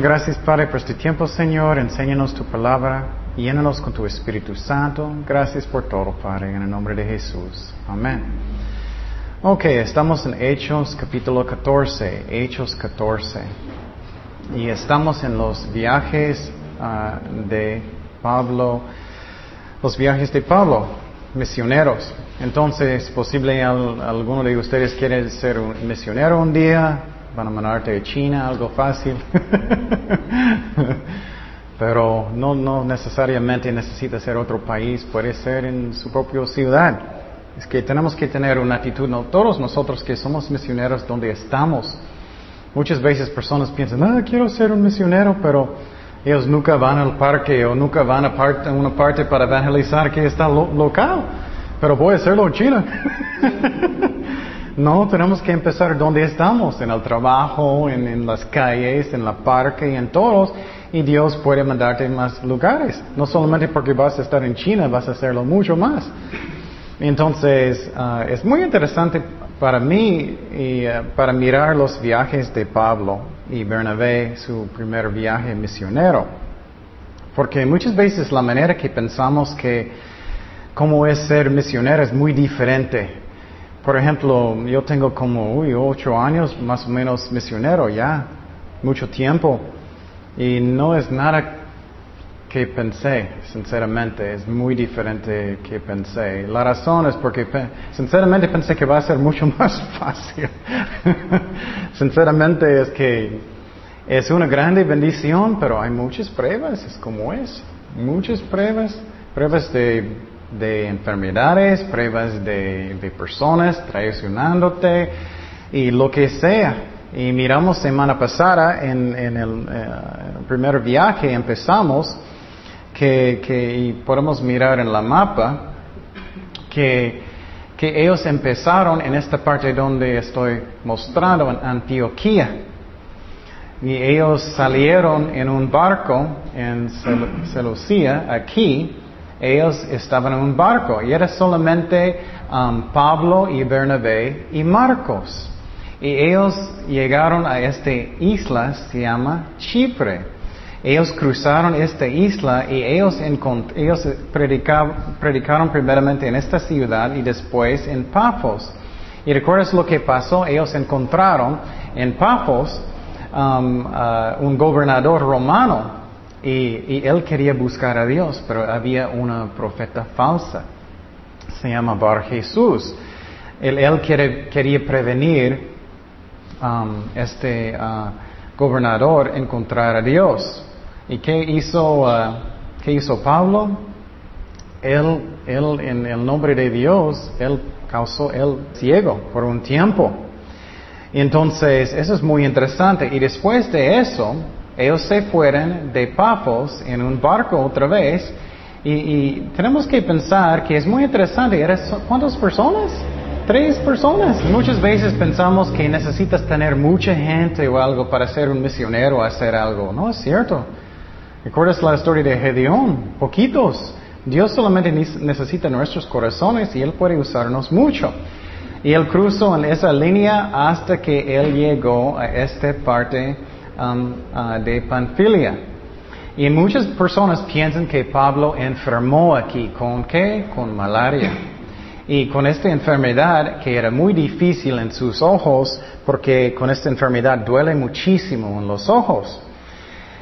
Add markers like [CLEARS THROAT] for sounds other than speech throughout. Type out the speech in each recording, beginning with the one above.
Señor, gracias Padre por este tiempo, Señor. Enséñanos tu palabra. Llénanos con tu Espíritu Santo. Gracias por todo, Padre, en el nombre de Jesús. Amén. Ok, estamos en Hechos capítulo 14. Hechos 14. Y estamos en los viajes ah, de Pablo. Los viajes de Pablo, misioneros. Entonces, posible alguno de ustedes quiere ser un misionero un día, van a mandarte a China, algo fácil. [LAUGHS] Pero no, no necesariamente necesita ser otro país, puede ser en su propia ciudad. Es que tenemos que tener una actitud, no, todos nosotros que somos misioneros donde estamos. Muchas veces personas piensan, ah, quiero ser un misionero, pero ellos nunca van al parque o nunca van a, una parte para evangelizar que está local. Pero voy a hacerlo en China. [LAUGHS] no, tenemos que empezar donde estamos, en el trabajo, en, las calles, en la parque en todos. Y Dios puede mandarte más lugares. No solamente porque vas a estar en China, vas a hacerlo mucho más. Entonces, ah, es muy interesante para mí y uh, para mirar los viajes de Pablo y Bernabé, su primer viaje misionero. Porque muchas veces la manera que pensamos que cómo es ser misionero es muy diferente. Por ejemplo, yo tengo como uy, ocho años más o menos misionero ya, mucho tiempo. Y no es nada que pensé, sinceramente, es muy diferente que pensé. La razón es porque sinceramente pensé que va a ser mucho [LAUGHS] más fácil. [LAUGHS] sinceramente es que es una grande bendición, pero hay muchas pruebas, es como es. Muchas pruebas, pruebas de, de enfermedades, pruebas de, de personas traicionándote y lo que sea. Y miramos semana pasada en, en el, eh, primer viaje empezamos que, y podemos mirar en la mapa que, que ellos empezaron en esta parte donde estoy mostrando, en Antioquía. Y ellos salieron en un barco en Seleucia, aquí, ellos estaban en un barco y era solamente um, Pablo y Bernabé y Marcos. Y ellos llegaron a esta isla, se llama Chipre. Ellos cruzaron esta isla y ellos, ellos predicaron primeramente en esta ciudad y después en Pafos. Y recuerdas lo que pasó, ellos encontraron en Pafos um, uh, un gobernador romano y, él quería buscar a Dios, pero había una profeta falsa. Se llama Bar Jesús. Él, quería prevenir um, este uh, gobernador encontrar a Dios. ¿Y qué hizo, uh, qué hizo Pablo? Él, él, en el nombre de Dios, él causó el ciego por un tiempo. Entonces, eso es muy interesante. Y después de eso, ellos se fueron de Pafos en un barco otra vez. Y, tenemos que pensar que es muy interesante. ¿Cuántas personas? Tres personas. Muchas veces pensamos que necesitas tener mucha gente o algo para ser un misionero o hacer algo. No es cierto. ¿Recuerdas la historia de Gedeón? Poquitos. Dios solamente necesita nuestros corazones y Él puede usarnos mucho. Y Él cruzó en esa línea hasta que Él llegó a esta parte um, uh, de Panfilia. Y muchas personas piensan que Pablo enfermó aquí. ¿Con qué? Con malaria. Y con esta enfermedad que era muy difícil en sus ojos, porque con esta enfermedad duele muchísimo en los ojos.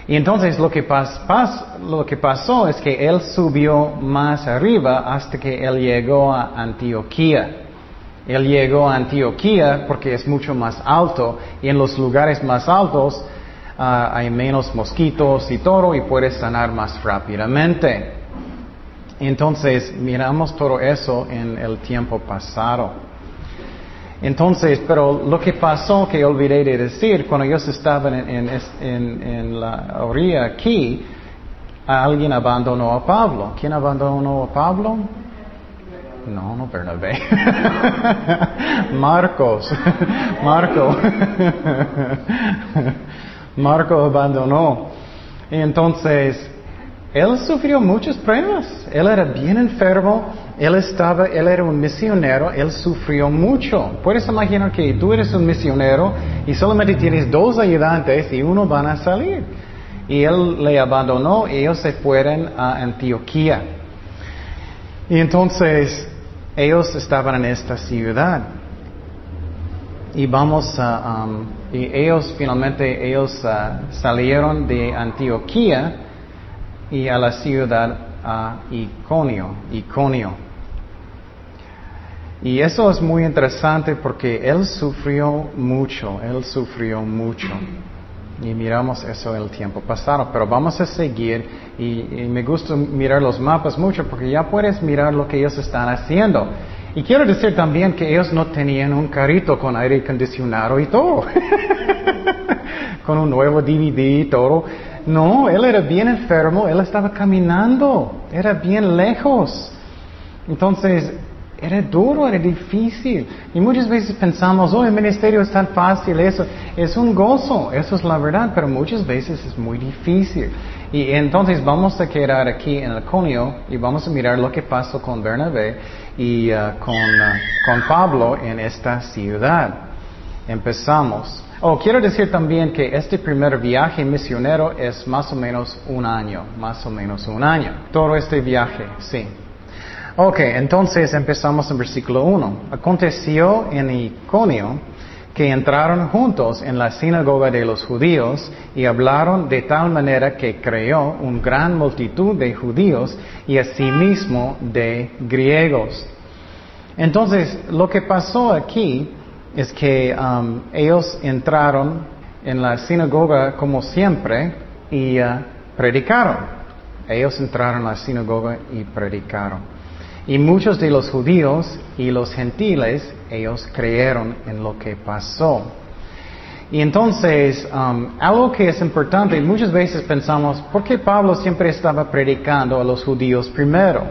Y entonces lo que, lo que pasó es que él subió más arriba hasta que él llegó a Antioquía. Él llegó a Antioquía porque es mucho más alto y en los lugares más altos ah, hay menos mosquitos y todo y puede sanar más rápidamente. Entonces miramos todo eso en el tiempo pasado. Entonces, pero lo que pasó que olvidé de decir, cuando ellos estaban en, en, la orilla aquí, alguien abandonó a Pablo. ¿Quién abandonó a Pablo? No, no Bernabé. [LAUGHS] Marcos. [LAUGHS] Marco. [LAUGHS] Marco abandonó. Entonces, él sufrió muchas pruebas. Él era bien enfermo, él estaba, él era un misionero, él sufrió mucho. Puedes imaginar que tú eres un misionero y solamente tienes dos ayudantes y uno van a salir. Y él le abandonó y ellos se fueron a Antioquía. Y entonces ellos estaban en esta ciudad. Y vamos a, um, y ellos finalmente ellos uh, salieron de Antioquía y a la ciudad a Iconio, Iconio. Y eso es muy interesante porque él sufrió mucho, él sufrió mucho. Y miramos eso el tiempo pasado, pero vamos a seguir y, y, me gusta mirar los mapas mucho porque ya puedes mirar lo que ellos están haciendo. Y quiero decir también que ellos no tenían un carrito con aire acondicionado y todo, [LAUGHS] con un nuevo DVD y todo. No, él era bien enfermo, él estaba caminando, era bien lejos. Entonces, era duro, era difícil. Y muchas veces pensamos, oh, el ministerio es tan fácil, eso es un gozo, eso es la verdad, pero muchas veces es muy difícil. Y entonces vamos a quedar aquí en el y vamos a mirar lo que pasó con Bernabé y uh, con, uh, con Pablo en esta ciudad. Empezamos. Oh, quiero decir también que este primer viaje misionero es más o menos un año, más o menos un año. Todo este viaje, sí. Ok, entonces empezamos en versículo 1. Aconteció en Iconio que entraron juntos en la sinagoga de los judíos y hablaron de tal manera que creó una gran multitud de judíos y asimismo de griegos. Entonces, lo que pasó aquí es que um, ellos entraron en la sinagoga como siempre y uh, predicaron. Ellos entraron a la sinagoga y predicaron. Y muchos de los judíos y los gentiles, ellos creyeron en lo que pasó. Y entonces, um, algo que es importante, muchas veces pensamos, ¿por qué Pablo siempre estaba predicando a los judíos primero?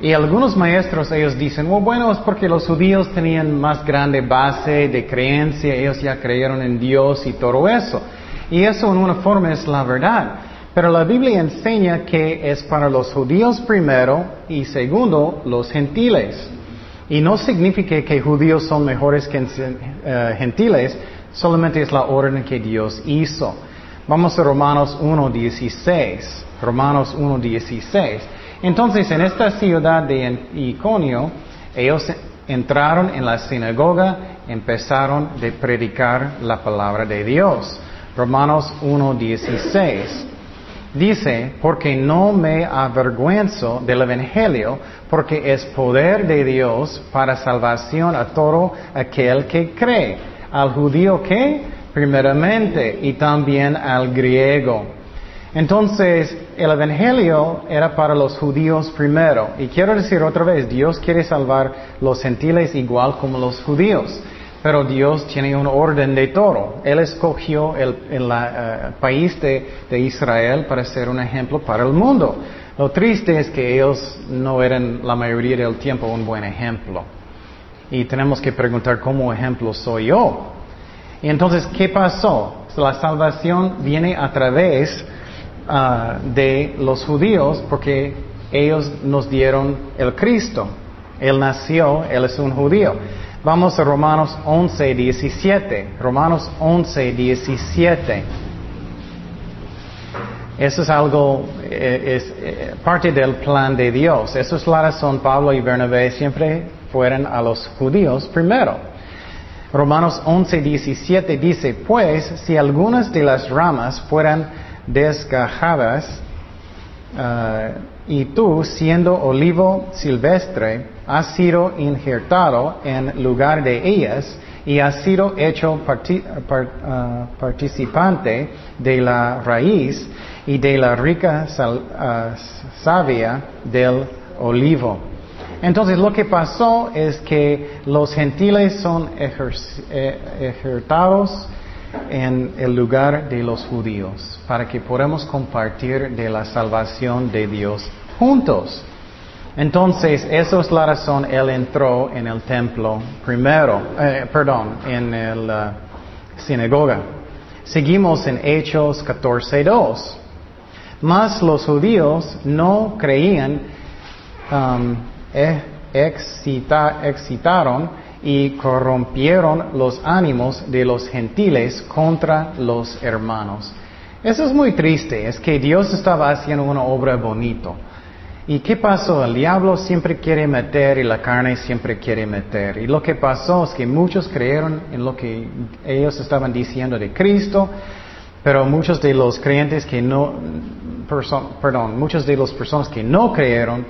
Y algunos maestros ellos dicen, bueno, es porque los judíos tenían más grande base de creencia, ellos ya creyeron en Dios y todo eso. Y eso en una forma es la verdad. Pero la Biblia enseña que es para los judíos primero y segundo los gentiles. Y no significa que judíos son mejores que uh, gentiles, solamente es la orden que Dios hizo. Vamos a Romanos 1.16. Romanos 1.16. Entonces, en esta ciudad de Iconio, ellos entraron en la sinagoga, empezaron a predicar la palabra de Dios. Romanos 1.16. Dice, porque no me avergüenzo del Evangelio, porque es poder de Dios para salvación a todo aquel que cree. Al judío que, primeramente, y también al griego. Entonces, el Evangelio era para los judíos primero. Y quiero decir otra vez, Dios quiere salvar los gentiles igual como los judíos. Pero Dios tiene un orden de todo. Él escogió el, eh, país de, Israel para ser un ejemplo para el mundo. Lo triste es que ellos no eran la mayoría del tiempo un buen ejemplo. Y tenemos que preguntar cómo ejemplo soy yo. Y entonces, ¿qué pasó? La salvación viene a través Ah, de los judíos porque ellos nos dieron el Cristo. Él nació, Él es un judío. Vamos a Romanos 11, 17. Romanos 11, 17. Eso es algo, eh, es, eh, parte del plan de Dios. Eso es la razón Pablo y Bernabé siempre fueron a los judíos primero. Romanos 11, 17 dice, pues si algunas de las ramas fueran desgajadas, uh, y tú, siendo olivo silvestre, has sido injertado en lugar de ellas y has sido hecho uh, participante de la raíz y de la rica uh, savia del olivo. Entonces lo que pasó es que los gentiles son eh, ejertados en el lugar de los judíos, para que podamos compartir de la salvación de Dios juntos. Entonces, eso es la razón él entró en el templo primero, eh, perdón, en la uh, sinagoga. Seguimos en Hechos 14.2. Mas los judíos no creían, um, e, excitaron y corrompieron los ánimos de los gentiles contra los hermanos. Eso es muy triste, es que Dios estaba haciendo una obra bonito. ¿Y qué pasó? El diablo siempre quiere meter y la carne siempre quiere meter. Y lo que pasó es que muchos creyeron en lo que ellos estaban diciendo de Cristo, pero muchos de los creyentes que no, perdón, muchos de las personas que no creyeron,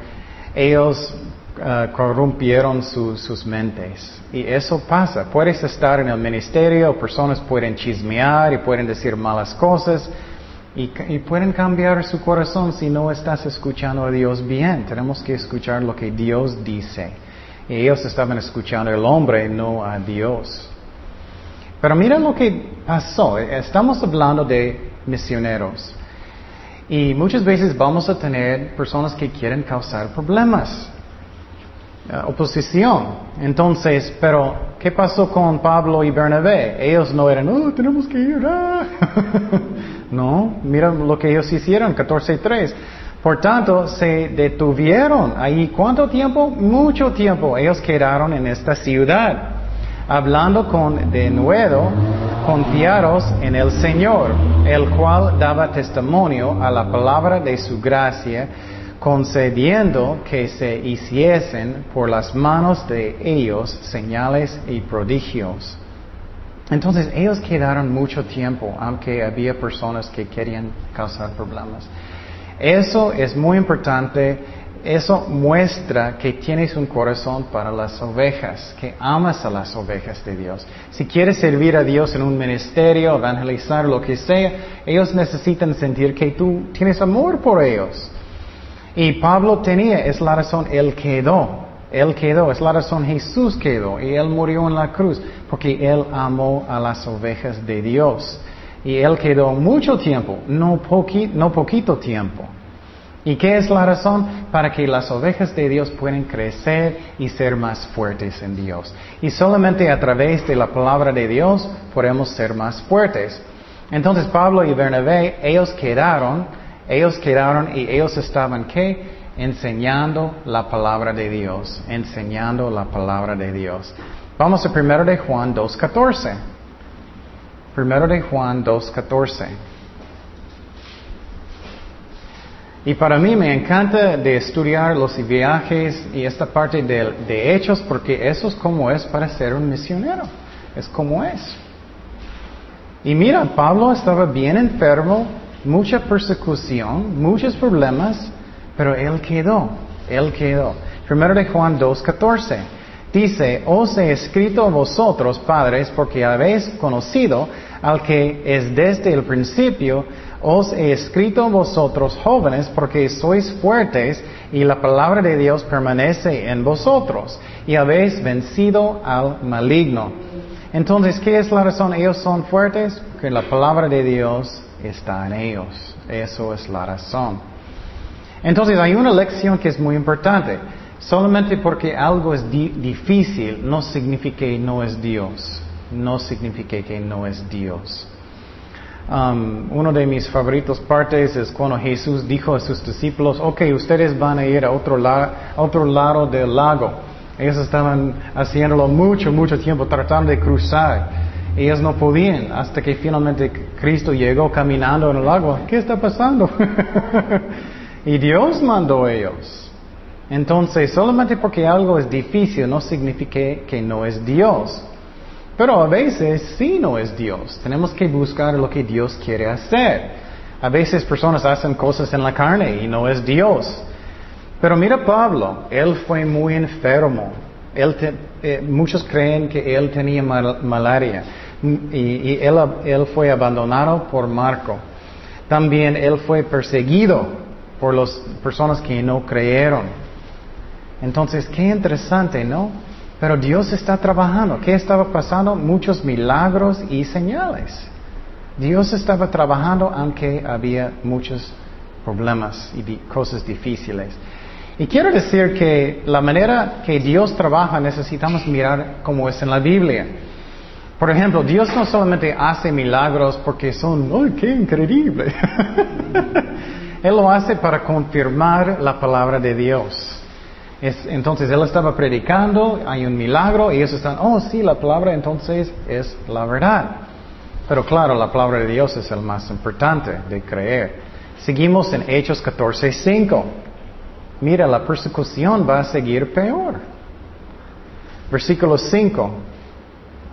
ellos uh, corrompieron sus mentes. Y eso pasa. Puedes estar en el ministerio, personas pueden chismear y pueden decir malas cosas, y, pueden cambiar su corazón si no estás escuchando a Dios bien. Tenemos que escuchar lo que Dios dice. Y ellos estaban escuchando al hombre, no a Dios. Pero mira lo que pasó. Estamos hablando de misioneros. Y muchas veces vamos a tener personas que quieren causar problemas. Eh, oposición. Entonces, pero, ¿qué pasó con Pablo y Bernabé? Ellos no eran, oh, tenemos que ir. Ah". [LAUGHS] no, mira lo que ellos hicieron, 14.3. Por tanto, se detuvieron ahí. ¿Cuánto tiempo? Mucho tiempo. Ellos quedaron en esta ciudad, hablando con de nuevo, confiados en el Señor, el cual daba testimonio a la palabra de su gracia concediendo que se hiciesen por las manos de ellos señales y prodigios. Entonces ellos quedaron mucho tiempo, aunque había personas que querían causar problemas. Eso es muy importante, eso muestra que tienes un corazón para las ovejas, que amas a las ovejas de Dios. Si quieres servir a Dios en un ministerio, evangelizar, lo que sea, ellos necesitan sentir que tú tienes amor por ellos. Y Pablo tenía, es la razón, él quedó. Él quedó, es la razón Jesús quedó. Y él murió en la cruz porque él amó a las ovejas de Dios. Y él quedó mucho tiempo, no, no poquito tiempo. ¿Y qué es la razón? Para que las ovejas de Dios puedan crecer y ser más fuertes en Dios. Y solamente a través de la palabra de Dios podemos ser más fuertes. Entonces Pablo y Bernabé, ellos quedaron ellos quedaron y ellos estaban qué? Enseñando la palabra de Dios, enseñando la palabra de Dios. Vamos a primero de Juan 2.14. Primero de Juan 2.14. Y para mí me encanta de estudiar los viajes y esta parte de, de, hechos porque eso es como es para ser un misionero. Es como es. Y mira, Pablo estaba bien enfermo, mucha persecución, muchos problemas, pero Él quedó, Él quedó. Primero de Juan 2.14 dice, os he escrito vosotros, padres, porque habéis conocido al que es desde el principio, os he escrito vosotros, jóvenes, porque sois fuertes y la palabra de Dios permanece en vosotros y habéis vencido al maligno. Entonces, ¿qué es la razón? Ellos son fuertes porque la palabra de Dios está en ellos. Eso es la razón. Entonces hay una lección que es muy importante. Solamente porque algo es difícil no significa que no es Dios. No significa que no es Dios. Um, uno de mis favoritos partes es cuando Jesús dijo a sus discípulos, ok, ustedes van a ir a otro, a otro lado del lago. Ellos estaban haciéndolo mucho, mucho tiempo, tratando de cruzar. Ellos no podían hasta que finalmente Cristo llegó caminando en el agua. ¿Qué está pasando? [LAUGHS] y Dios mandó a ellos. Entonces, solamente porque algo es difícil no significa que no es Dios. Pero a veces sí no es Dios. Tenemos que buscar lo que Dios quiere hacer. A veces personas hacen cosas en la carne y no es Dios. Pero mira Pablo, él fue muy enfermo. Eh, muchos creen que él tenía malaria y, él, fue abandonado por Marco. También él fue perseguido por las personas que no creyeron. Entonces, qué interesante, ¿no? Pero Dios está trabajando. ¿Qué estaba pasando? Muchos milagros y señales. Dios estaba trabajando aunque había muchos problemas y cosas difíciles. Y quiero decir que la manera que Dios trabaja necesitamos mirar como es en la Biblia. Por ejemplo, Dios no solamente hace milagros porque son, ¡ay, qué increíble! [LAUGHS] Él lo hace para confirmar la palabra de Dios. entonces Él estaba predicando, hay un milagro y ellos están, oh sí, la palabra entonces es la verdad. Pero claro, la palabra de Dios es el más importante de creer. Seguimos en Hechos 14:5. Mira, la persecución va a seguir peor. Versículo 5.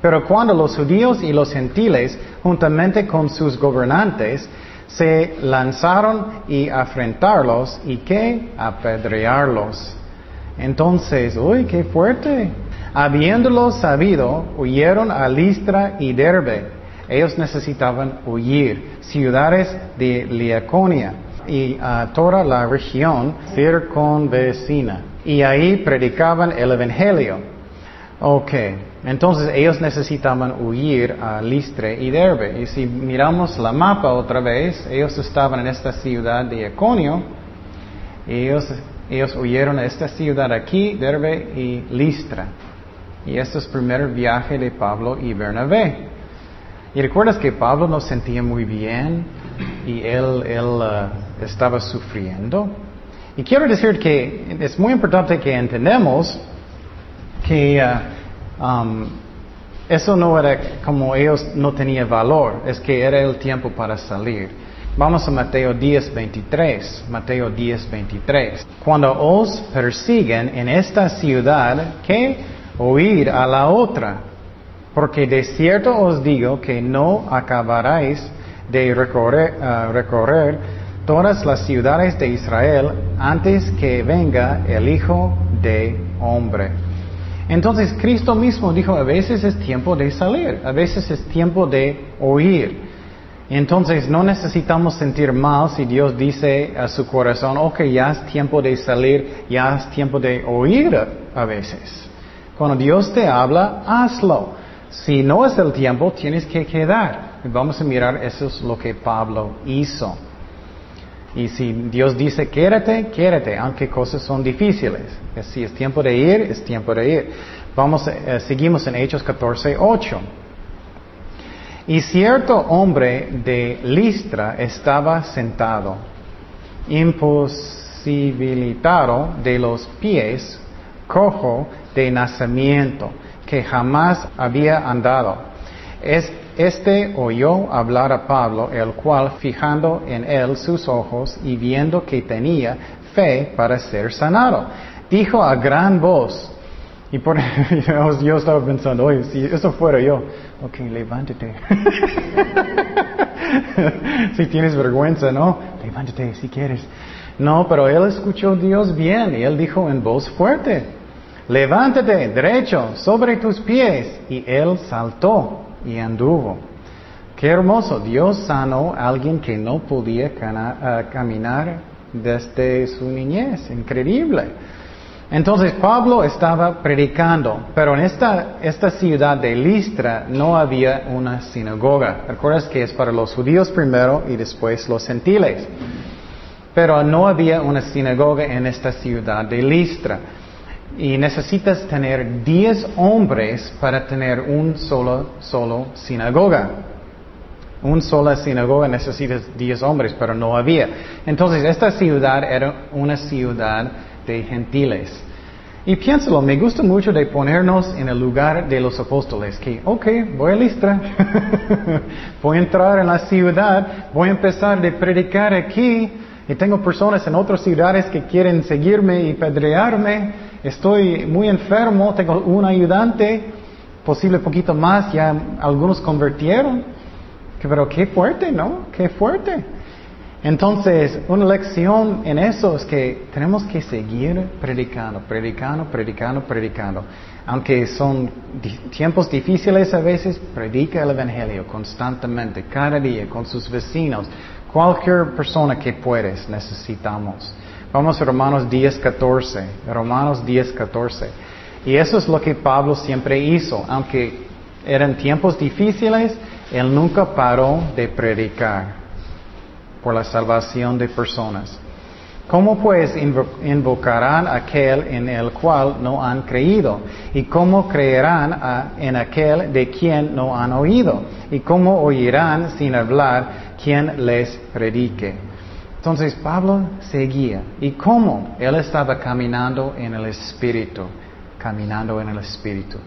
Pero cuando los judíos y los gentiles, juntamente con sus gobernantes, se lanzaron y afrentarlos y que apedrearlos. Entonces, uy, qué fuerte. Habiéndolo sabido, huyeron a Listra y Derbe ellos necesitaban huir. Ciudades de Liaconia y a toda la región circunvecina. Y ahí predicaban el Evangelio. Ok, entonces ellos necesitaban huir a Listre y Derbe. Y si miramos la mapa otra vez, ellos estaban en esta ciudad de Iconio. Ellos, ellos huyeron a esta ciudad aquí, Derbe y Listra. Y este es el primer viaje de Pablo y Bernabé. Y recuerdas que Pablo no sentía muy bien y él, él uh, estaba sufriendo. Y quiero decir que es muy importante que entendamos que uh, um, eso no era como ellos no tenían valor, es que era el tiempo para salir. Vamos a Mateo 10, 23. Mateo 10, 23. Cuando os persiguen en esta ciudad, ¿qué? Oír a la otra porque de cierto os digo que no acabaréis de recorrer, todas las ciudades de Israel antes que venga el Hijo de Hombre. Entonces Cristo mismo dijo, a veces es tiempo de salir, a veces es tiempo de oír. Entonces no necesitamos sentir mal si Dios dice a su corazón, ok, ya es tiempo de salir, ya es tiempo de oír a veces. Cuando Dios te habla, hazlo. Si no es el tiempo, tienes que quedar. Vamos a mirar, eso es lo que Pablo hizo. Y si Dios dice quédate, quédate, aunque cosas son difíciles. Si es tiempo de ir, es tiempo de ir. Vamos, eh, seguimos en Hechos 14, 8. Y cierto hombre de Listra estaba sentado, imposibilitado de los pies, cojo de nacimiento que jamás había andado. Este oyó hablar a Pablo, el cual, fijando en él sus ojos y viendo que tenía fe para ser sanado, dijo a gran voz, y por [LAUGHS] yo estaba pensando, oye, si eso fuera yo, ok, levántate. [LAUGHS] si tienes vergüenza, ¿no? Levántate si quieres. No, pero él escuchó a Dios bien y él dijo en voz fuerte, levántate derecho sobre tus pies. Y él saltó y anduvo. Qué hermoso, Dios sanó a alguien que no podía eh, caminar desde su niñez, increíble. Entonces Pablo estaba predicando, pero en esta, esta ciudad de Listra no había una sinagoga. ¿Recuerdas que es para los judíos primero y después los gentiles? Pero no había una sinagoga en esta ciudad de Listra. Y necesitas tener 10 hombres para tener un solo, solo sinagoga. Un sola sinagoga necesitas 10 hombres, pero no había. Entonces, esta ciudad era una ciudad de gentiles. Y piénsalo, me gusta mucho de ponernos en el lugar de los apóstoles, que, ok, voy a Listra, [LAUGHS] voy a entrar en la ciudad, voy a empezar de predicar aquí, y tengo personas en otras ciudades que quieren seguirme y pedrearme, estoy muy enfermo, tengo un ayudante, posible poquito más, ya algunos convirtieron. Pero qué fuerte, ¿no? Qué fuerte. Entonces, una lección en eso es que tenemos que seguir predicando, predicando, predicando, predicando. Aunque son tiempos difíciles a veces, predica el Evangelio constantemente, cada día, con sus vecinos. Cualquier persona que puedes, necesitamos. Vamos a Romanos 10, 14. Romanos 10, 14. Y eso es lo que Pablo siempre hizo. Aunque eran tiempos difíciles, él nunca paró de predicar por la salvación de personas. ¿Cómo pues invocarán aquel en el cual no han creído? ¿Y cómo creerán en aquel de quien no han oído? ¿Y cómo oirán sin hablar quien les predique? Entonces Pablo seguía. ¿Y cómo? Él estaba caminando en el Espíritu, caminando en el Espíritu.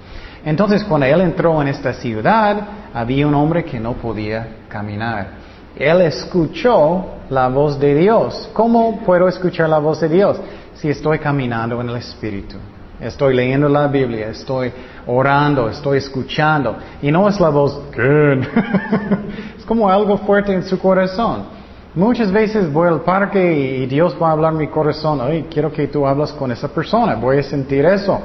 Entonces cuando él entró en esta ciudad, había un hombre que no podía caminar. Él escuchó la voz de Dios. ¿Cómo puedo escuchar la voz de Dios? Si estoy caminando en el Espíritu. Estoy leyendo la Biblia, estoy orando, estoy escuchando. Y no es la voz, [LAUGHS] es como algo fuerte en su corazón. Muchas veces voy al parque y Dios va a hablar en mi corazón, ay, quiero que tú hablas con esa persona, voy a sentir eso.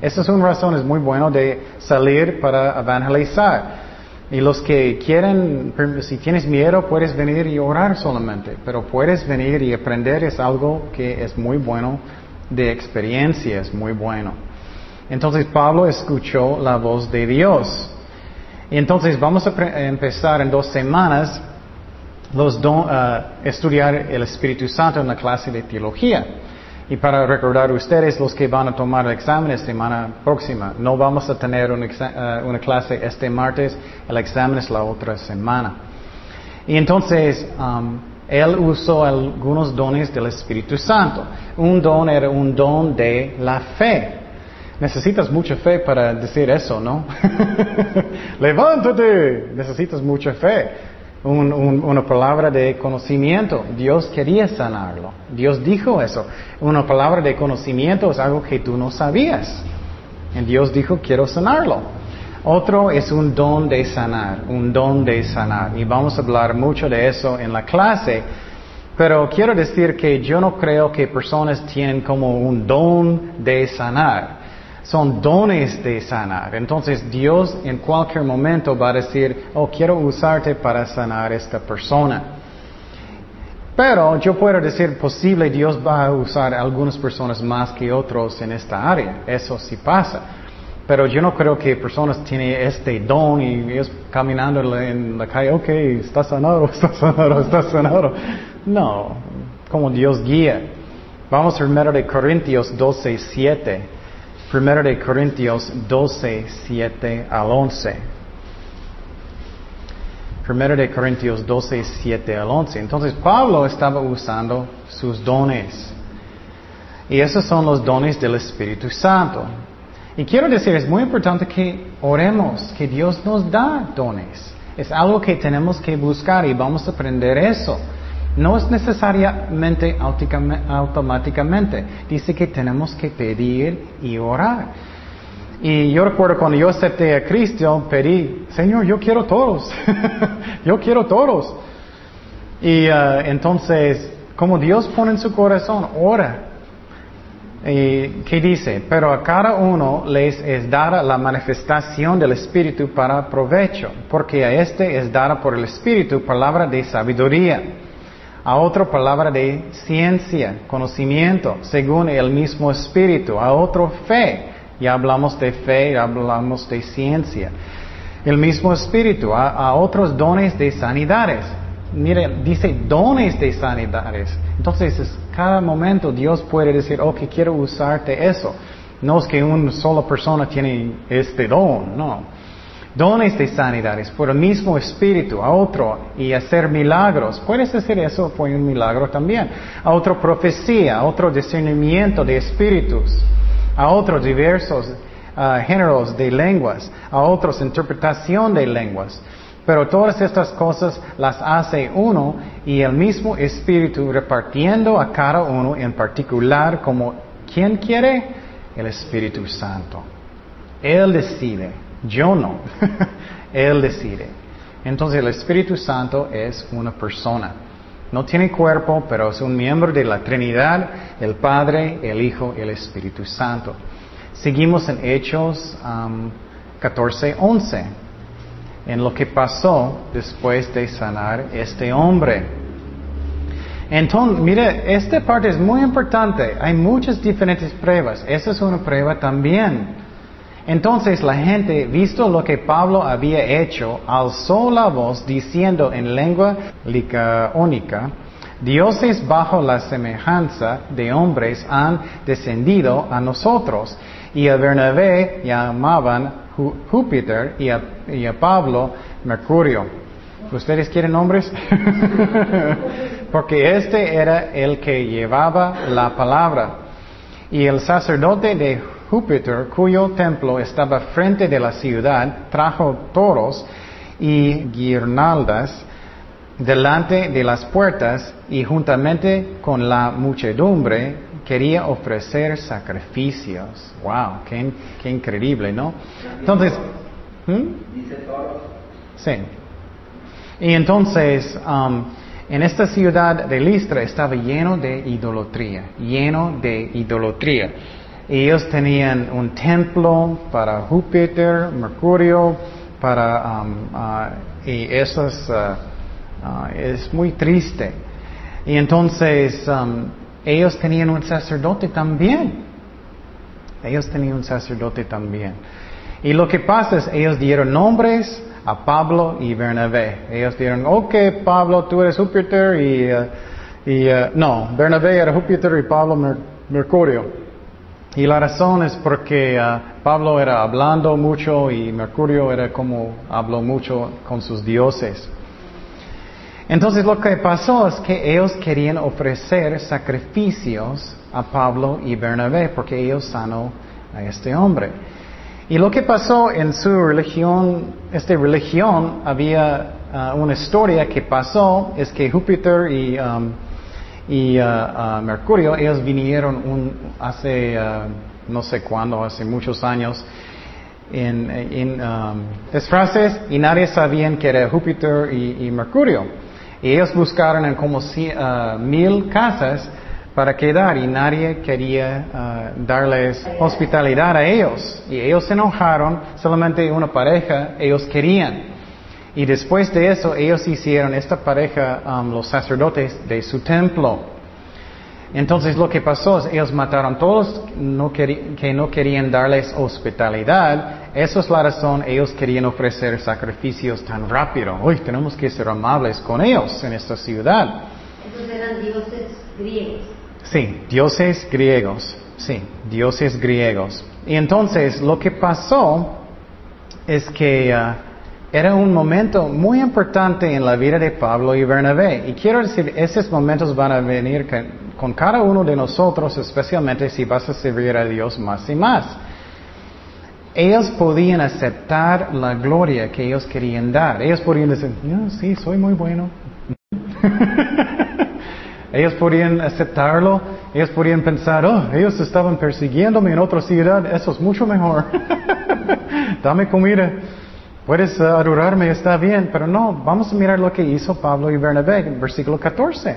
Esa es una razón, es muy bueno de salir para evangelizar. Y los que quieren, si tienes miedo, puedes venir y orar solamente, pero puedes venir y aprender es algo que es muy bueno de experiencia, es muy bueno. Entonces Pablo escuchó la voz de Dios. Y entonces vamos a empezar en dos semanas los don, uh, estudiar el Espíritu Santo en la clase de teología. Y para recordar ustedes, los que van a tomar el examen la semana próxima, no vamos a tener una, uh, una clase este martes, el examen es la otra semana. Y entonces, él usó algunos dones del Espíritu Santo. Un don era un don de la fe. Necesitas mucha fe para decir eso, ¿no? [LAUGHS] Levántate, necesitas mucha fe una palabra de conocimiento. Dios quería sanarlo. Dios dijo eso. Una palabra de conocimiento es algo que tú no sabías. Y Dios dijo, quiero sanarlo. Otro es un don de sanar, un don de sanar. Y vamos a hablar mucho de eso en la clase. Pero quiero decir que yo no creo que personas tienen como un don de sanar son dones de sanar. Entonces Dios en cualquier momento va a decir, oh, quiero usarte para sanar a esta persona. Pero yo puedo decir, posible Dios va a usar a algunas personas más que otros en esta área. Eso sí pasa. Pero yo no creo que personas tienen este don y es caminando en la calle, ok, está sanado, [LAUGHS] está sanado, está sanado. No, como Dios guía. Vamos a primero de Corintios 12, 7. Primero de Corintios 12, 7 al 11. Primero de Corintios 12, 7 al 11. Entonces Pablo estaba usando sus dones. Y esos son los dones del Espíritu Santo. Y quiero decir, es muy importante que oremos, que Dios nos da dones. Es algo que tenemos que buscar y vamos a aprender eso. No es necesariamente automáticamente. Dice que tenemos que pedir y orar. Y yo recuerdo cuando yo acepté a Cristo, pedí, Señor, yo quiero todos. [LAUGHS] yo quiero todos. Y uh, entonces, como Dios pone en su corazón, ora. ¿Y qué dice? Pero a cada uno les es dada la manifestación del Espíritu para provecho, porque a este es dada por el Espíritu palabra de sabiduría a otra palabra de ciencia, conocimiento, según el mismo espíritu, a otro fe, ya hablamos de fe, ya hablamos de ciencia, el mismo espíritu, a, otros dones de sanidades. Mire, dice dones de sanidades. Entonces, cada momento Dios puede decir, ok, quiero usarte eso. No es que una sola persona tiene este don, no dones de sanidades por el mismo espíritu a otro y hacer milagros. Puedes hacer eso por un milagro también. A otro profecía, a otro discernimiento de espíritus, a otros diversos ah, géneros de lenguas, a otros interpretación de lenguas. Pero todas estas cosas las hace uno y el mismo espíritu repartiendo a cada uno en particular como quien quiere el Espíritu Santo. Él decide. Yo no. [LAUGHS] Él decide. Entonces el Espíritu Santo es una persona. No tiene cuerpo, pero es un miembro de la Trinidad, el Padre, el Hijo y el Espíritu Santo. Seguimos en Hechos 14, um, 11, en lo que pasó después de sanar este hombre. Entonces, mire, esta parte es muy importante. Hay muchas diferentes pruebas. Esa es una prueba también. Entonces la gente, visto lo que Pablo había hecho, alzó la voz diciendo en lengua licaónica, dioses bajo la semejanza de hombres han descendido a nosotros. Y a Bernabé llamaban Júpiter y a, Pablo Mercurio. ¿Ustedes quieren nombres? [LAUGHS] Porque este era el que llevaba la palabra. Y el sacerdote de Júpiter, cuyo templo estaba frente de la ciudad, trajo toros y guirnaldas delante de las puertas y juntamente con la muchedumbre quería ofrecer sacrificios. ¡Wow! ¡Qué, increíble, ¿no? Entonces, ¿hmm? Sí. Y entonces, um, en esta ciudad de Listra estaba lleno de idolatría, lleno de idolatría. Ellos tenían un templo para Júpiter, Mercurio, para um, uh, y eso es, uh, uh, es muy triste. Y entonces um, ellos tenían un sacerdote también. Ellos tenían un sacerdote también. Y lo que pasa es ellos dieron nombres a Pablo y Bernabé. Ellos dijeron, ok, Pablo, tú eres Júpiter y, y no, Bernabé era Júpiter y Pablo Mercurio. Y la razón es porque uh, Pablo era hablando mucho y Mercurio era como habló mucho con sus dioses. Entonces lo que pasó es que ellos querían ofrecer sacrificios a Pablo y Bernabé porque ellos sanó a este hombre. Y lo que pasó en su religión, esta religión, había uh, una historia que pasó, es que Júpiter y, um, y uh, uh, Mercurio, ellos vinieron hace, no sé cuándo, hace muchos años, en, en um, disfraces y nadie sabía que era Júpiter y, Mercurio. Y ellos buscaron en como mil casas para quedar y nadie quería uh, darles hospitalidad a ellos. Y ellos se enojaron, solamente una pareja ellos querían. Y después de eso ellos hicieron esta pareja um, los sacerdotes de su templo. Entonces lo que pasó es ellos mataron a todos no que no querían darles hospitalidad. Esa es la razón ellos querían ofrecer sacrificios tan rápido. Hoy tenemos que ser amables con ellos en esta ciudad. Entonces eran dioses griegos. Sí, dioses griegos. Sí, dioses griegos. Y entonces lo que pasó es que uh, era un momento muy importante en la vida de Pablo y Bernabé. Y quiero decir, esos momentos van a venir con cada uno de nosotros, especialmente si vas a servir a Dios más y más. Ellos podían aceptar la gloria que ellos querían dar. Ellos podían decir, sí, soy muy bueno. [LAUGHS] Ellos podían aceptarlo, ellos podían pensar, oh, ellos estaban persiguiéndome en otra ciudad, eso es mucho mejor. [LAUGHS] Dame comida, puedes uh, adorarme, está bien, pero no, vamos a mirar lo que hizo Pablo y Bernabé en versículo 14.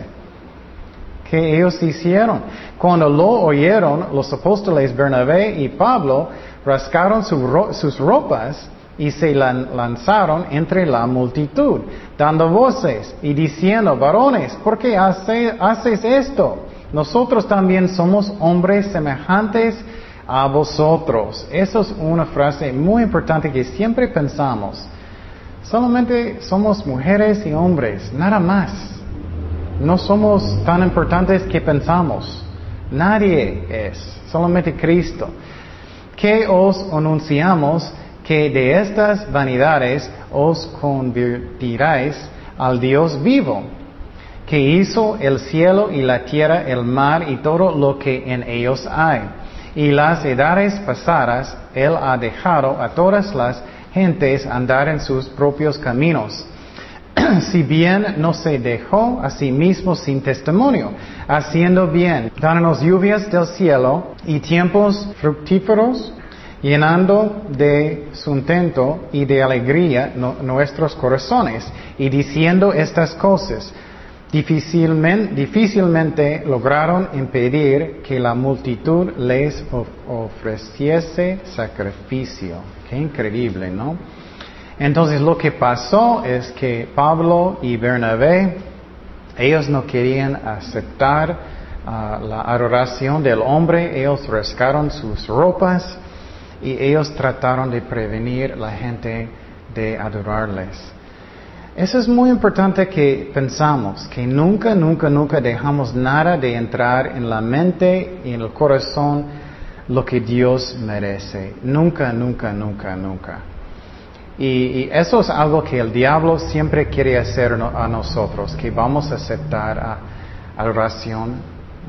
Que ellos hicieron. Cuando lo oyeron, los apóstoles Bernabé y Pablo rascaron sus ropas y se lanzaron entre la multitud, dando voces y diciendo, varones, ¿por qué haces esto? Nosotros también somos hombres semejantes a vosotros. Eso es una frase muy importante que siempre pensamos. Solamente somos mujeres y hombres, nada más. No somos tan importantes que pensamos. Nadie es, solamente Cristo. ¿Qué os anunciamos? que de estas vanidades os convertiráis al Dios vivo, que hizo el cielo y la tierra, el mar y todo lo que en ellos hay. Y las edades pasadas Él ha dejado a todas las gentes andar en sus propios caminos. [CLEARS THROAT] si bien no se dejó a sí mismo sin testimonio, haciendo bien, dándonos lluvias del cielo y tiempos fructíferos llenando de sustento y de alegría nuestros corazones y diciendo estas cosas. Difícilmente, lograron impedir que la multitud les ofreciese sacrificio. Qué increíble, ¿no? Entonces lo que pasó es que Pablo y Bernabé, ellos no querían aceptar ah, la adoración del hombre, ellos rascaron sus ropas y ellos trataron de prevenir la gente de adorarles. Eso es muy importante que pensamos, que nunca, nunca, nunca dejamos nada de entrar en la mente y en el corazón lo que Dios merece. Nunca, nunca, nunca, nunca. Y, eso es algo que el diablo siempre quiere hacer a nosotros, que vamos a aceptar a adoración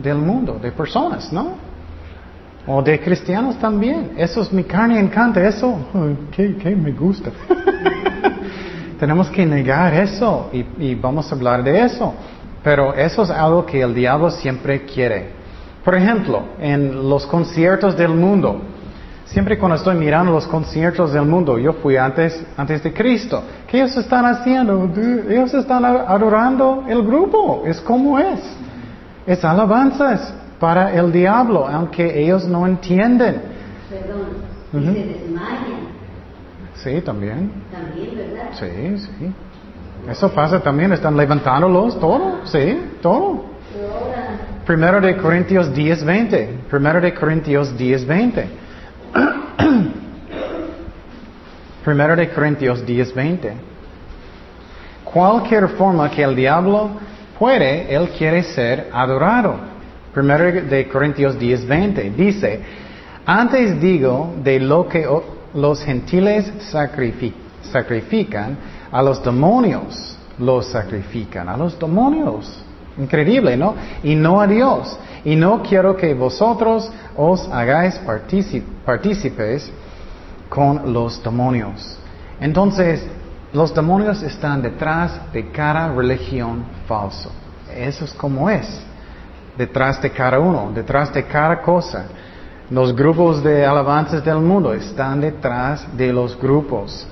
del mundo, de personas, ¿no? O de cristianos también. Eso es mi carne encanta, eso, ay, ¿qué, qué me gusta? [LAUGHS] Tenemos que negar eso y, y vamos a hablar de eso. Pero eso es algo que el diablo siempre quiere. Por ejemplo, en los conciertos del mundo, siempre cuando estoy mirando los conciertos del mundo, yo fui antes, antes de Cristo. ¿Qué ellos están haciendo? Ellos están adorando el grupo. Es como es. Es alabanzas para el diablo, aunque ellos no entienden. Perdón. Ujú. Y se desmayan Sí, también. también, ¿verdad? Sí, sí. Eso pasa también. Están levantándolos, todo. Sí, todo. Primero de Corintios 10, 20. Primero de Corintios 10, 20. [CLEARS THROAT] Primero de Corintios 10, 20. Cualquier forma que el diablo puede, él quiere ser adorado. Primero de Corintios 10, 20. Dice, antes digo de lo que los gentiles sacrifi- sacrifican, a los demonios los sacrifican, a los demonios. Increíble, ¿no? Y no a Dios. Y no quiero que vosotros os hagáis partícipes con los demonios. Entonces, los demonios están detrás de cada religión falso. Eso es como es. Detrás de cada uno, detrás de cada cosa. Los grupos de alabanzas del mundo están detrás de los grupos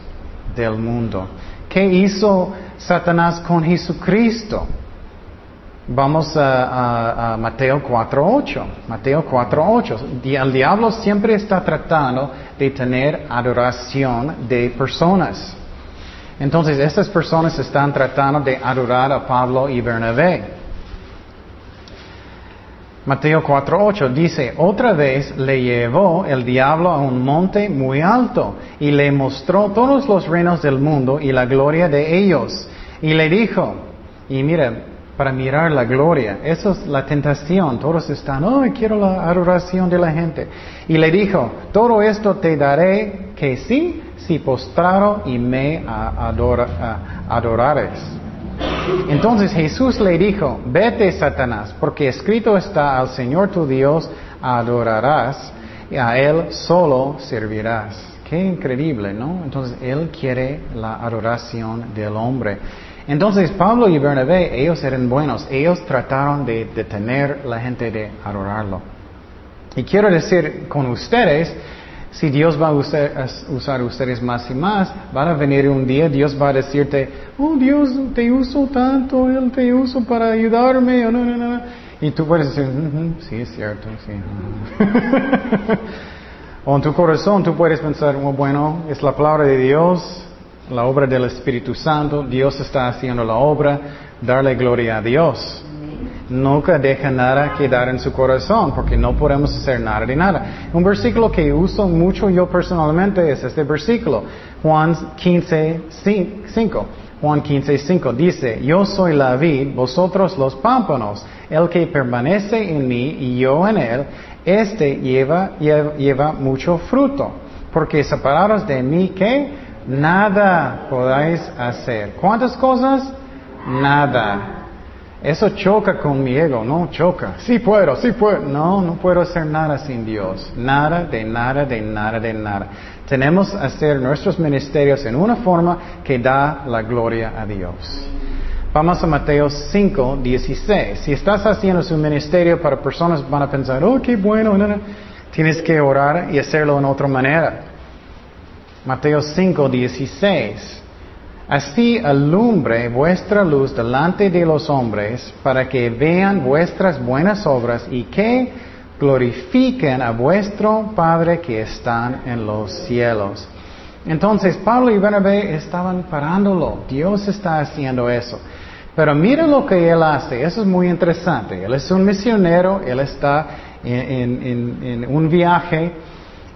del mundo. ¿Qué hizo Satanás con Jesucristo? Vamos a, a- a Mateo 4.8. Mateo 4.8. Di- El diablo siempre está tratando de tener adoración de personas. Entonces, estas personas están tratando de adorar a Pablo y Bernabé. Mateo 4.8 dice, otra vez le llevó el diablo a un monte muy alto y le mostró todos los reinos del mundo y la gloria de ellos. Y le dijo, y mira, para mirar la gloria, eso es la tentación, todos están, oh, quiero la adoración de la gente. Y le dijo, todo esto te daré que sí, si postraro y me adorares. Entonces Jesús le dijo, vete Satanás, porque escrito está al Señor tu Dios adorarás y a Él solo servirás. Qué increíble, ¿no? Entonces Él quiere la adoración del hombre. Entonces Pablo y Bernabé, ellos eran buenos, ellos trataron de detener la gente de adorarlo. Y quiero decir con ustedes, si Dios va a usar, usar ustedes más y más, van a venir un día, Dios va a decirte, oh Dios, te uso tanto, Él te uso para ayudarme, o no, no, no. Y tú puedes decir, "Ujú, sí, es cierto, sí. [LAUGHS] o en tu corazón tú puedes pensar, oh, bueno, es la palabra de Dios, la obra del Espíritu Santo, Dios está haciendo la obra, darle gloria a Dios. Nunca deja nada quedar en su corazón, porque no podemos hacer nada de nada. Un versículo que uso mucho yo personalmente es este versículo, Juan 15, 5. Juan 15, 5 dice, yo soy la vid, vosotros los pámpanos, el que permanece en mí y yo en él, este lleva, lleva, lleva mucho fruto, porque separados de mí, ¿qué? Nada podáis hacer. ¿Cuántas cosas? Nada. Eso choca con mi ego, ¿no? Choca. Sí puedo, sí puedo. No, no puedo hacer nada sin Dios. Nada, de nada, de nada, de nada. Tenemos que hacer nuestros ministerios en una forma que da la gloria a Dios. Vamos a Mateo 5, 16. Si estás haciendo su ministerio para personas van a pensar, oh, qué bueno, no, no. tienes que orar y hacerlo en otra manera. Mateo 5, 16. Así alumbre vuestra luz delante de los hombres para que vean vuestras buenas obras y que glorifiquen a vuestro Padre que está en los cielos. Entonces Pablo y Bernabé estaban parándolo. Dios está haciendo eso. Pero mira lo que él hace. Eso es muy interesante. Él es un misionero. Él está en un viaje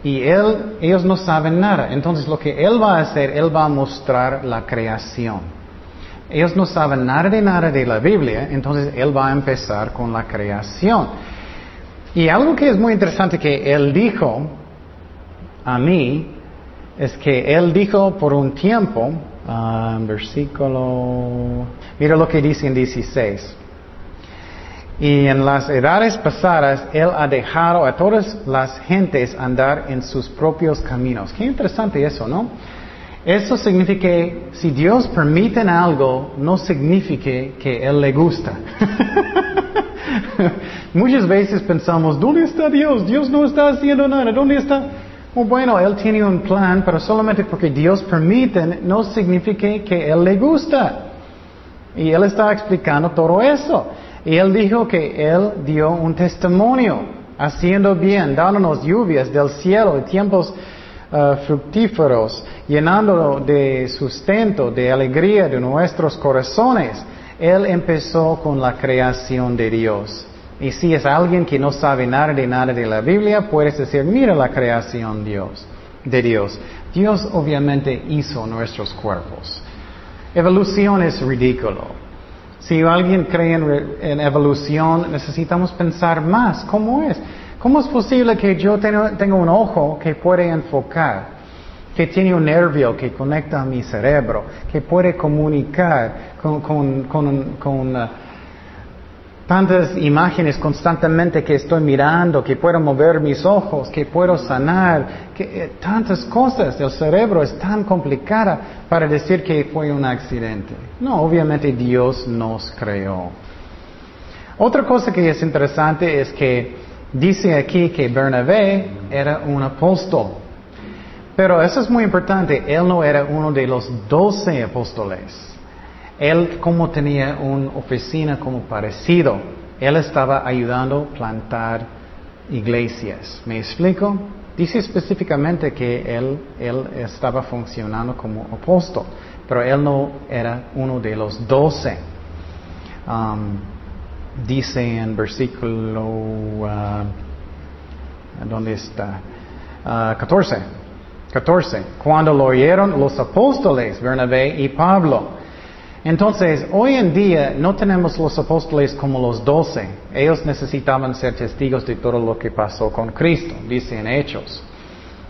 y él, ellos no saben nada. Entonces lo que él va a hacer, él va a mostrar la creación. Ellos no saben nada de nada de la Biblia, entonces él va a empezar con la creación. Y algo que es muy interesante que él dijo a mí, es que Él dijo por un tiempo, ah, versículo, mira lo que dice en 16. Y en las edades pasadas Él ha dejado a todas las gentes andar en sus propios caminos. Qué interesante eso, ¿no? Eso significa que si Dios permite algo, no significa que Él le gusta. [LAUGHS] Muchas veces pensamos, ¿dónde está Dios? Dios no está haciendo nada. ¿Dónde está? Oh, bueno, Él tiene un plan, pero solamente porque Dios permite no significa que Él le gusta. Y Él está explicando todo eso. Y Él dijo que Él dio un testimonio, haciendo bien, dándonos lluvias del cielo, tiempos uh, fructíferos, llenando de sustento, de alegría de nuestros corazones. Él empezó con la creación de Dios. Y si es alguien que no sabe nada de nada de la Biblia, puedes decir, mira la creación Dios, de Dios. Dios obviamente hizo nuestros cuerpos. Evolución es ridículo. Si alguien cree en, evolución, necesitamos pensar más. ¿Cómo es? ¿Cómo es posible que yo tenga un ojo que puede enfocar? que tiene un nervio que conecta a mi cerebro, que puede comunicar con, con, uh, tantas imágenes constantemente que estoy mirando, que puedo mover mis ojos, que puedo sanar, que eh, tantas cosas. El cerebro es tan complicada para decir que fue un accidente. No, obviamente Dios nos creó. Otra cosa que es interesante es que dice aquí que Bernabé era un apóstol. Pero eso es muy importante, él no era uno de los doce apóstoles. Él como tenía una oficina como parecido, él estaba ayudando a plantar iglesias. ¿Me explico? Dice específicamente que él, él estaba funcionando como apóstol, pero él no era uno de los doce. Um, dice en versículo, uh, ¿dónde está? Uh, 14. 14. Cuando lo oyeron los apóstoles, Bernabé y Pablo. Entonces, hoy en día no tenemos los apóstoles como los doce. Ellos necesitaban ser testigos de todo lo que pasó con Cristo, dice en Hechos,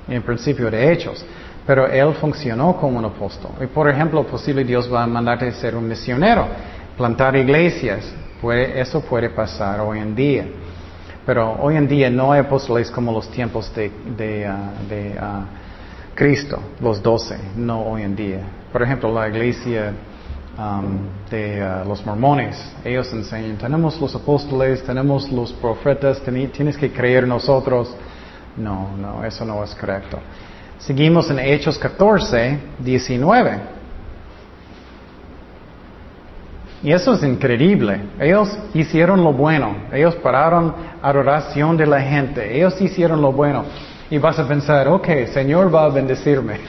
en principio de Hechos. Pero él funcionó como un apóstol. Y por ejemplo, posible Dios va a mandarte a ser un misionero, plantar iglesias. eso puede pasar hoy en día. Pero hoy en día no hay apóstoles como los tiempos de, de, ah, ah, Cristo, los doce, no hoy en día. Por ejemplo, la iglesia um, de uh, los mormones, ellos enseñan, tenemos los apóstoles, tenemos los profetas, tienes que creer nosotros. No, no, eso no es correcto. Seguimos en Hechos 14, 19. Y eso es increíble. Ellos hicieron lo bueno. Ellos pararon adoración de la gente. Ellos hicieron lo bueno. Y vas a pensar, ok, Señor va a bendecirme.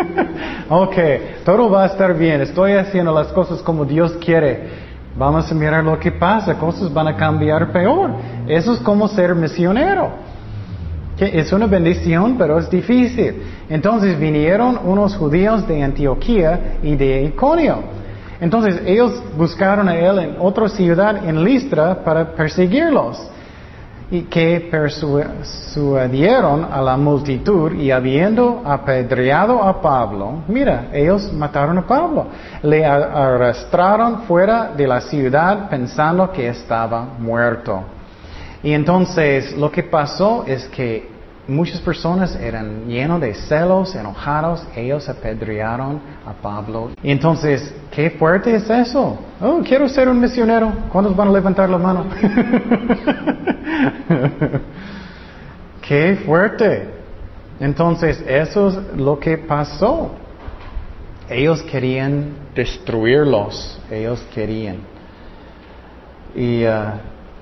[LAUGHS] ok, todo va a estar bien. Estoy haciendo las cosas como Dios quiere. Vamos a mirar lo que pasa. Cosas van a cambiar peor. Eso es como ser misionero. Que es una bendición, pero es difícil. Entonces vinieron unos judíos de Antioquía y de Iconio. Entonces ellos buscaron a él en otra ciudad, en Listra, para perseguirlos y que persuadieron a la multitud y habiendo apedreado a Pablo, mira, ellos mataron a Pablo, le arrastraron fuera de la ciudad pensando que estaba muerto. Y entonces lo que pasó es que muchas personas eran llenos de celos, enojados, ellos apedrearon a Pablo. Y entonces, ¿qué fuerte es eso? Oh, quiero ser un misionero. ¿Cuántos van a levantar la mano? [LAUGHS] ¡Qué fuerte! Entonces, eso es lo que pasó. Ellos querían destruirlos, ellos querían. Y uh,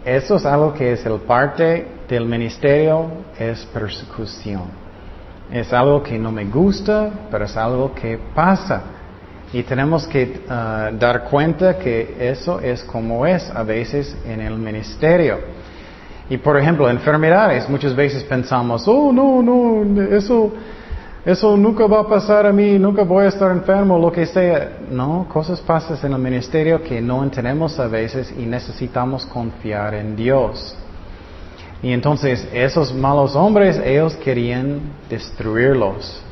eso es algo que es el parte del ministerio, es persecución. Es algo que no me gusta, pero es algo que pasa. Y tenemos que uh, dar cuenta que eso es como es a veces en el ministerio. Y por ejemplo, enfermedades, muchas veces pensamos, oh, no, no, eso, eso nunca va a pasar a mí, nunca voy a estar enfermo, lo que sea. No, cosas pasan en el ministerio que no entendemos a veces y necesitamos confiar en Dios. Y entonces esos malos hombres, ellos querían destruirlos.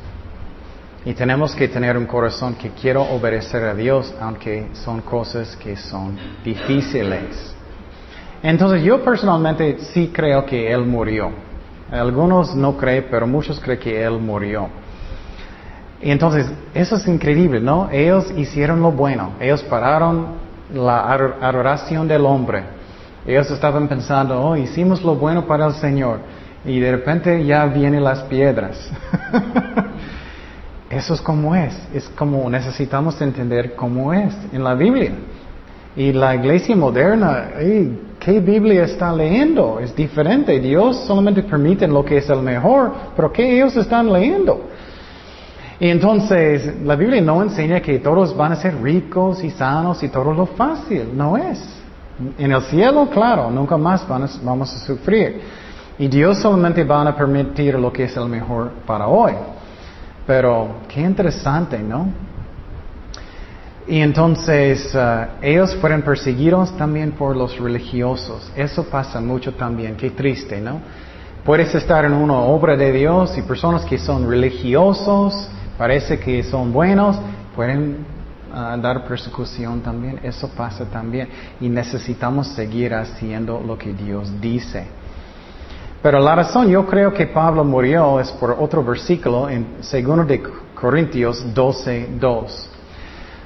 Y tenemos que tener un corazón que quiero obedecer a Dios, aunque son cosas que son difíciles. Entonces yo personalmente sí creo que Él murió. Algunos no creen, pero muchos creen que Él murió. Y entonces, eso es increíble, ¿no? Ellos hicieron lo bueno. Ellos pararon la adoración del hombre. Ellos estaban pensando, oh, hicimos lo bueno para el Señor. Y de repente ya vienen las piedras. [LAUGHS] Eso es como es. Es como necesitamos entender cómo es en la Biblia. Y la iglesia moderna, ¿qué Biblia está leyendo? Es diferente. Dios solamente permite lo que es el mejor, pero ¿qué ellos están leyendo? Y entonces la Biblia no enseña que todos van a ser ricos y sanos y todo lo fácil. No es. En el cielo, claro, nunca más vamos a sufrir. Y Dios solamente va a permitir lo que es el mejor para hoy. Pero qué interesante, ¿no? Y entonces uh, ellos fueron perseguidos también por los religiosos. Eso pasa mucho también. Qué triste, ¿no? Puedes estar en una obra de Dios y personas que son religiosos, parece que son buenos, pueden uh, dar persecución también. Eso pasa también. Y necesitamos seguir haciendo lo que Dios dice. Pero la razón yo creo que Pablo murió es por otro versículo en 2 de Corintios 12, 2.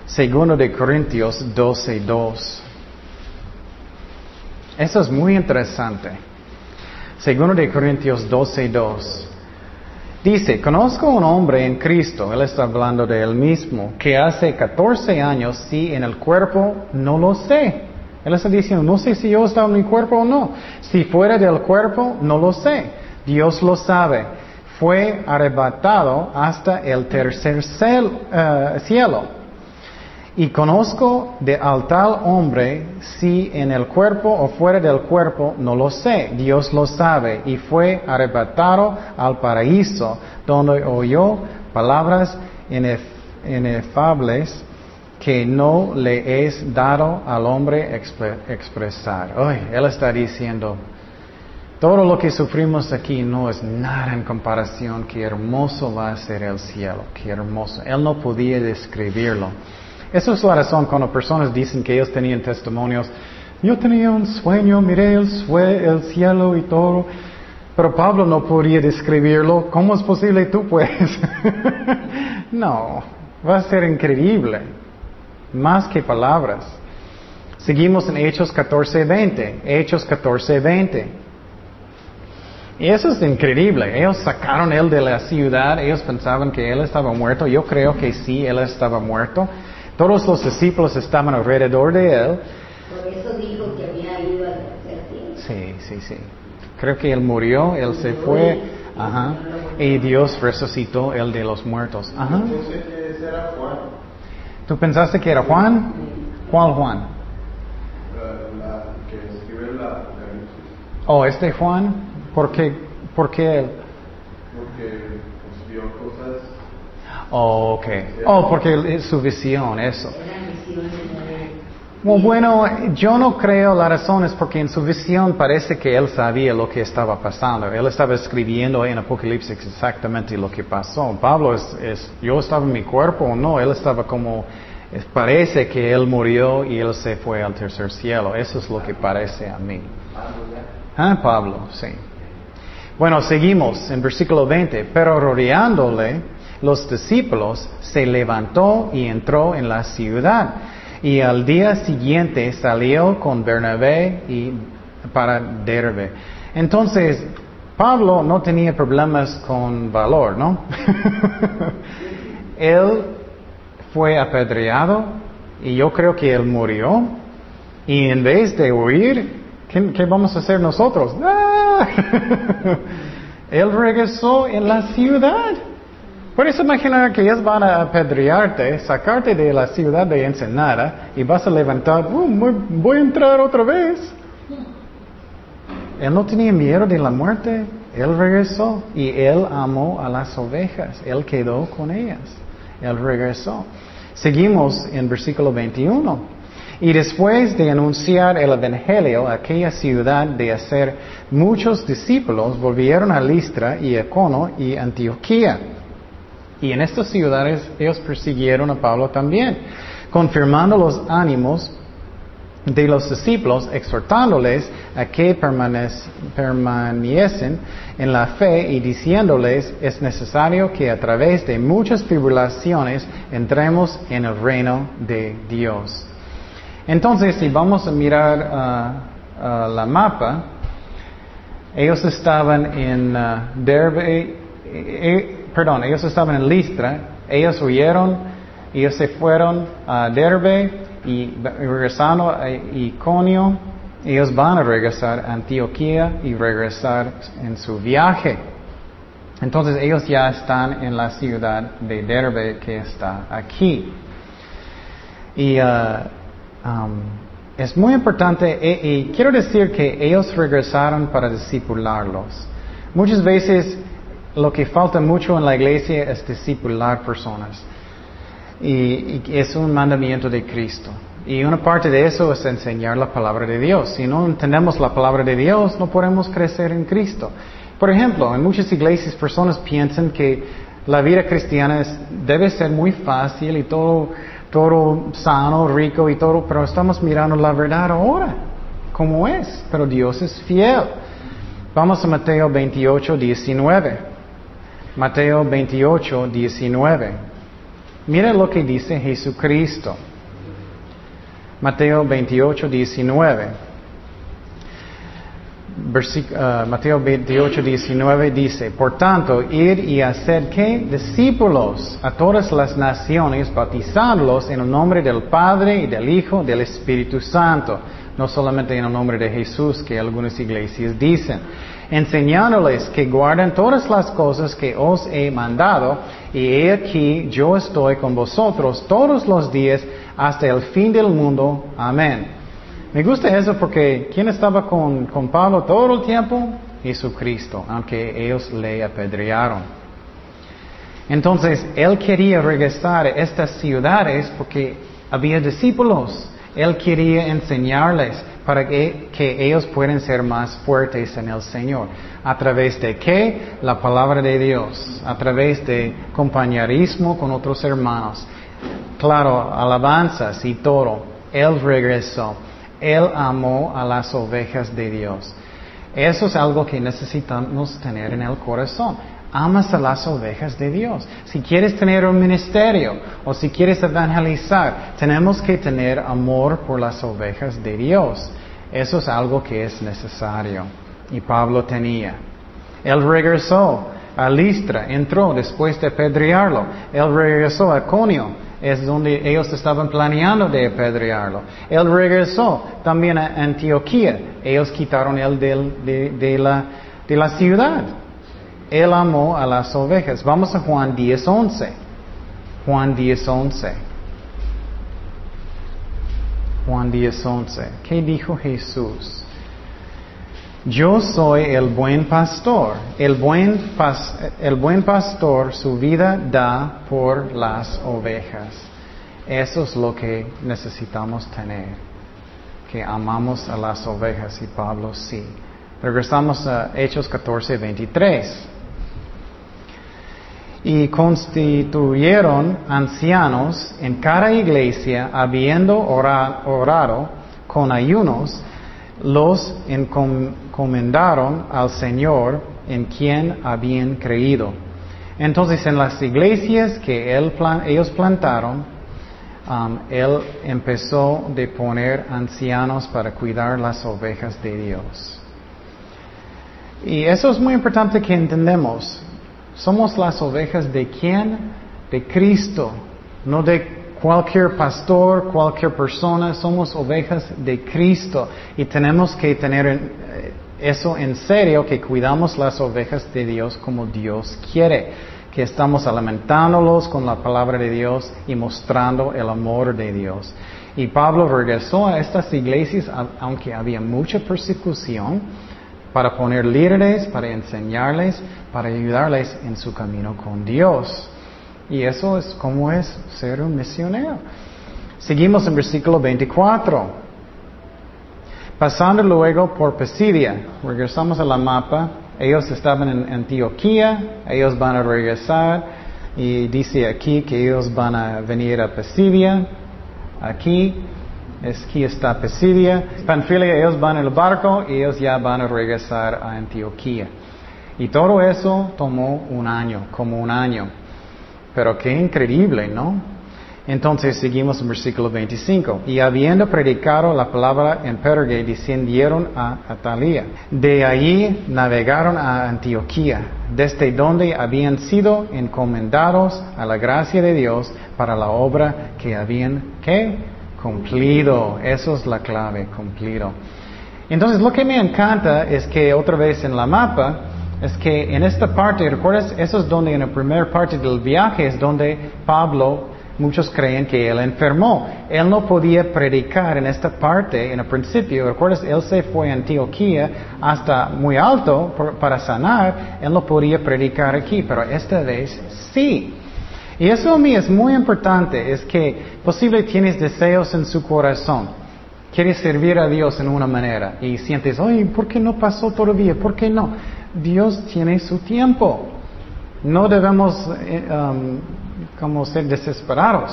Segundo de Corintios 12, 2. Eso es muy interesante. Segundo de Corintios 12, 2. Dice, conozco un hombre en Cristo, él está hablando de él mismo, que hace 14 años, si en el cuerpo, no lo sé. Él está diciendo, no sé si yo estaba en mi cuerpo o no. Si fuera del cuerpo, no lo sé. Dios lo sabe. Fue arrebatado hasta el tercer eh, cielo. Y conozco de al tal hombre si en el cuerpo o fuera del cuerpo, no lo sé. Dios lo sabe. Y fue arrebatado al paraíso, donde oyó palabras inefables que no le es dado al hombre expresar. Hoy él está diciendo, todo lo que sufrimos aquí no es nada en comparación, qué hermoso va a ser el cielo, qué hermoso. Él no podía describirlo. Esa es la razón cuando personas dicen que ellos tenían testimonios, yo tenía un sueño, miré el, el cielo y todo, pero Pablo no podía describirlo, ¿cómo es posible tú puedes? [LAUGHS] no, va a ser increíble más que palabras. Seguimos en Hechos 14:20, Hechos 14:20. Y eso es increíble. Ellos sacaron él de la ciudad, ellos pensaban que él estaba muerto. Yo creo que sí, él estaba muerto. Todos los discípulos estaban alrededor de él. Por eso dijo que había ido al Sí, sí, sí. Creo que él murió, él se fue, ajá, y Dios resucitó él de los muertos. Ajá. ¿Tú pensaste que era Juan? ¿Cuál Juan? La, que escribió la, Oh, este Juan, ¿por qué, por qué él? Porque. Oh, ok. Oh, porque es su visión, eso. Bueno, yo no creo la razón es porque en su visión parece que él sabía lo que estaba pasando. Él estaba escribiendo en Apocalipsis exactamente lo que pasó. Pablo es, es yo estaba en mi cuerpo o no, él estaba como, parece que él murió y él se fue al tercer cielo. Eso es lo que parece a mí. Ah, Pablo, sí. Bueno, seguimos en versículo 20. Pero rodeándole, los discípulos se levantó y entró en la ciudad y al día siguiente salió con Bernabé y para Derbe. Entonces, Pablo no tenía problemas con valor, ¿no? [LAUGHS] él fue apedreado y yo creo que él murió. Y en vez de huir, ¿qué, vamos a hacer nosotros? ¡Ah! [LAUGHS] él regresó en la ciudad. Puedes imaginar que ellos van a apedrearte, sacarte de la ciudad de Ensenada y vas a levantar, oh, voy a entrar otra vez. Él no tenía miedo de la muerte, él regresó y él amó a las ovejas, él quedó con ellas, él regresó. Seguimos en versículo 21. Y después de anunciar el Evangelio aquella ciudad de hacer muchos discípulos, volvieron a Listra y Econo y Antioquía Y en estas ciudades ellos persiguieron a Pablo también, confirmando los ánimos de los discípulos, exhortándoles a que permaneciesen en la fe y diciéndoles es necesario que a través de muchas tribulaciones entremos en el reino de Dios. Entonces, si vamos a mirar uh, uh, la mapa, ellos estaban en uh, Derbe, eh, eh, perdón, ellos estaban en Listra, ellos huyeron, ellos se fueron a Derbe y regresando a Iconio, ellos van a regresar a Antioquía y regresar en su viaje. Entonces ellos ya están en la ciudad de Derbe que está aquí. Y Um, es muy importante y, quiero decir que ellos regresaron para discipularlos. Muchas veces lo que falta mucho en la iglesia es discipular personas. Y, es un mandamiento de Cristo. Y una parte de eso es enseñar la palabra de Dios. Si no entendemos la palabra de Dios, no podemos crecer en Cristo. Por ejemplo, en muchas iglesias personas piensan que la vida cristiana debe ser muy fácil y todo todo sano, rico y todo, pero estamos mirando la verdad ahora, como es, pero Dios es fiel. Vamos a Mateo 28, 19. Mateo 28, 19. Mira lo que dice Jesucristo. Mateo 28, 19. Uh, Mateo 28, 19 dice, por tanto, ir y hacer que discípulos a todas las naciones, bautizándolos en el nombre del Padre y del Hijo, del Espíritu Santo, no solamente en el nombre de Jesús que algunas iglesias dicen, enseñándoles que guarden todas las cosas que os he mandado, y he aquí yo estoy con vosotros todos los días hasta el fin del mundo. Amén. Me gusta eso porque ¿quién estaba con, con Pablo todo el tiempo? Jesucristo, aunque ellos le apedrearon. Entonces, él quería regresar a estas ciudades porque había discípulos. Él quería enseñarles para que, ellos puedan ser más fuertes en el Señor. ¿A través de qué? La palabra de Dios. A través de compañerismo con otros hermanos. Claro, alabanzas y todo. Él regresó. Él amó a las ovejas de Dios. Eso es algo que necesitamos tener en el corazón. Amas a las ovejas de Dios. Si quieres tener un ministerio o si quieres evangelizar, tenemos que tener amor por las ovejas de Dios. Eso es algo que es necesario. Y Pablo tenía. Él regresó a Listra, entró después de apedrearlo. Él regresó a Conio es donde ellos estaban planeando de apedrearlo. Él regresó también a Antioquía. Ellos quitaron él de, la, de la ciudad. Él amó a las ovejas. Vamos a Juan 10.11. Juan 10.11. Juan 10.11. ¿Qué dijo Jesús? Yo soy el buen pastor. El buen, el buen pastor su vida da por las ovejas. Eso es lo que necesitamos tener. Que amamos a las ovejas y Pablo sí. Regresamos a Hechos 14, 23. Y constituyeron ancianos en cada iglesia, habiendo orado con ayunos, los encomendaron al Señor en quien habían creído. Entonces en las iglesias que ellos plantaron, um, él empezó de poner ancianos para cuidar las ovejas de Dios. Y eso es muy importante que entendemos. Somos las ovejas de quién? De Cristo, no de Cualquier pastor, cualquier persona, somos ovejas de Cristo y tenemos que tener eh, eso en serio, que cuidamos las ovejas de Dios como Dios quiere, que estamos alimentándolos con la palabra de Dios y mostrando el amor de Dios. Y Pablo regresó a estas iglesias, aunque había mucha persecución, para poner líderes, para enseñarles, para ayudarles en su camino con Dios. Y eso es como es ser un misionero. Seguimos en versículo 24. Pasando luego por Pisidia, regresamos a la mapa, ellos estaban en Antioquía, ellos van a regresar Y dice aquí que ellos van a venir a Pisidia. Aquí, es, aquí está Pisidia. Panfilia, ellos van en el barco y ellos ya van a regresar a Antioquía. Y todo eso tomó un año, como un año. Pero qué increíble, ¿no? Entonces seguimos en versículo 25. Y habiendo predicado la palabra en Pergue, descendieron a Atalia. De allí navegaron a Antioquía, desde donde habían sido encomendados a la gracia de Dios para la obra que habían, ¿qué? Cumplido. Eso es la clave, cumplido. Entonces lo que me encanta es que otra vez en la mapa, es que en esta parte, ¿recuerdas? Eso es donde en la primera parte del viaje es donde Pablo Muchos creen que él enfermó. Él no podía predicar en esta parte en el principio. ¿Recuerdas? Él se fue a Antioquía hasta muy alto para sanar. Él no podía predicar aquí, pero esta vez sí. Y eso a mí es muy importante. Es que posible tienes deseos en su corazón. Quieres servir a Dios en una manera y sientes, ay, ¿por qué no pasó todavía? ¿Por qué no? Dios tiene su tiempo. No debemos eh, um, como ser desesperados.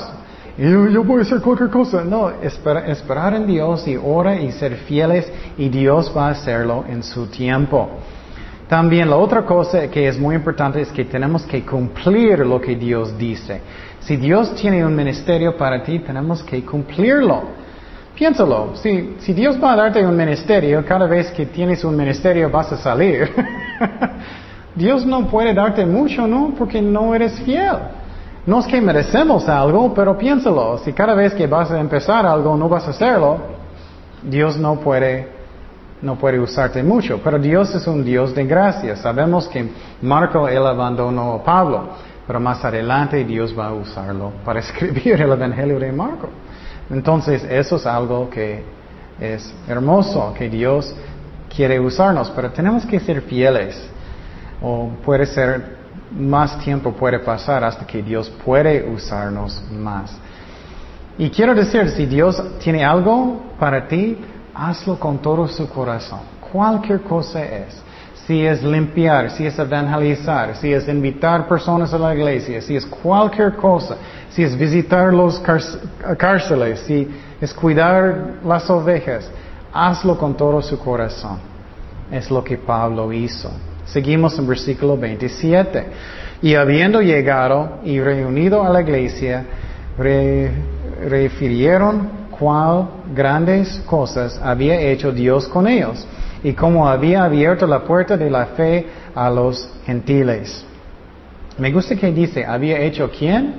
Y yo, voy a hacer cualquier cosa. No, esperar en Dios y ora y ser fieles y Dios va a hacerlo en su tiempo. También la otra cosa que es muy importante es que tenemos que cumplir lo que Dios dice. Si Dios tiene un ministerio para ti, tenemos que cumplirlo. Piénsalo, si, si Dios va a darte un ministerio, cada vez que tienes un ministerio vas a salir. [LAUGHS] Dios no puede darte mucho, ¿no? Porque no eres fiel. No es que merecemos algo, pero piénsalo. Si cada vez que vas a empezar algo no vas a hacerlo, Dios no puede, no puede usarte mucho. Pero Dios es un Dios de gracia. Sabemos que Marco, él abandonó a Pablo. Pero más adelante Dios va a usarlo para [LAUGHS] escribir el Evangelio de Marco. Entonces, eso es algo que es hermoso, que Dios quiere usarnos. Pero tenemos que ser fieles. O puede ser más tiempo puede pasar hasta que Dios puede usarnos más. Y quiero decir, si Dios tiene algo para ti, hazlo con todo su corazón. Cualquier cosa es. Si es limpiar, si es evangelizar, si es invitar personas a la iglesia, si es cualquier cosa, si es visitar los cárceles, si es cuidar las ovejas, hazlo con todo su corazón. Es lo que Pablo hizo. Seguimos en versículo 27. Y habiendo llegado y reunido a la iglesia, refirieron cuál grandes cosas había hecho Dios con ellos y cómo había abierto la puerta de la fe a los gentiles. Me gusta que dice, ¿había hecho quién?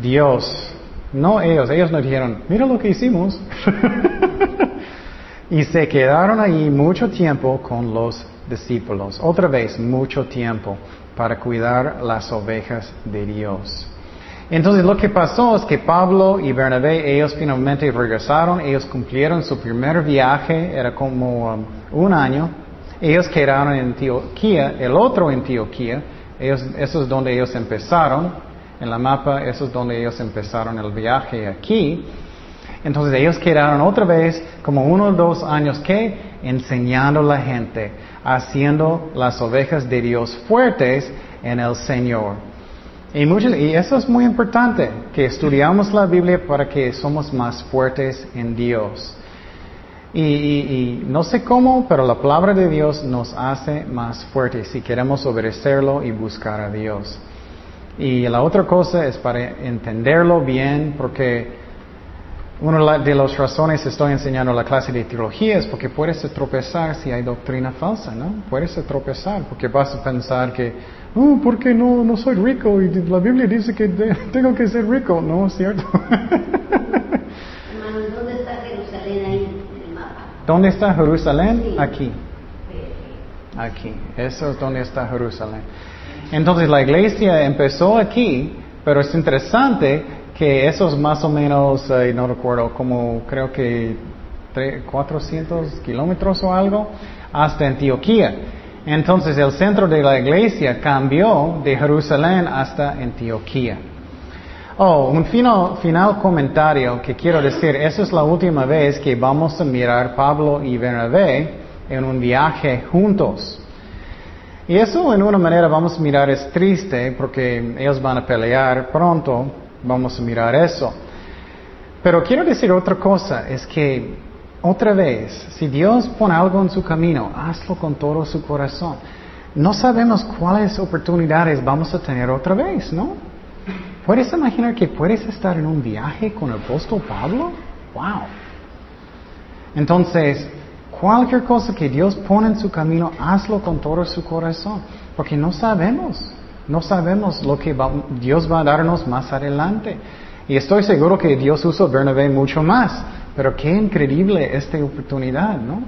Dios. No ellos, ellos no dijeron, mira lo que hicimos. [LAUGHS] y se quedaron ahí mucho tiempo con los discípulos. Otra vez, mucho tiempo para cuidar las ovejas de Dios. Entonces lo que pasó es que Pablo y Bernabé, ellos finalmente regresaron, ellos cumplieron su primer viaje, era como um, un año, ellos quedaron en Antioquía, el otro en Antioquía, ellos, eso es donde ellos empezaron, en la mapa, eso es donde ellos empezaron el viaje aquí. Entonces ellos quedaron otra vez como uno o dos años que enseñando a la gente, haciendo las ovejas de Dios fuertes en el Señor. Y, y eso es muy importante, que estudiamos la Biblia para que somos más fuertes en Dios. Y, no sé cómo, pero la palabra de Dios nos hace más fuertes si queremos obedecerlo y buscar a Dios. Y la otra cosa es para entenderlo bien, porque una de las razones estoy enseñando la clase de teología es porque puedes tropezar si hay doctrina falsa, ¿no? Puedes tropezar porque vas a pensar que, oh, ¿por qué no, no soy rico? Y la Biblia dice que [LAUGHS] tengo que ser rico, ¿no es cierto? [LAUGHS] ¿dónde está Jerusalén ahí en el mapa? ¿Dónde está Jerusalén? Aquí. Aquí. Eso es donde está Jerusalén. Entonces la iglesia empezó aquí, pero es interesante que esos más o menos, eh, no recuerdo, como creo que 400 kilómetros o algo, hasta Antioquía. Entonces el centro de la iglesia cambió de Jerusalén hasta Antioquía. Oh, un final, final comentario que quiero decir, esa es la última vez que vamos a mirar Pablo y Bernabé en un viaje juntos. Y eso en una manera vamos a mirar es triste porque ellos van a pelear pronto, vamos a mirar eso. Pero quiero decir otra cosa, es que otra vez, si Dios pone algo en su camino, hazlo con todo su corazón. No sabemos cuáles oportunidades vamos a tener otra vez, ¿no? ¿Puedes imaginar que puedes estar en un viaje con el apóstol Pablo? ¡Wow! Entonces, cualquier cosa que Dios pone en su camino, hazlo con todo su corazón, porque no sabemos, no sabemos lo que Dios va a darnos más adelante. Y estoy seguro que Dios usó Bernabé mucho más, pero qué increíble esta oportunidad, ¿no?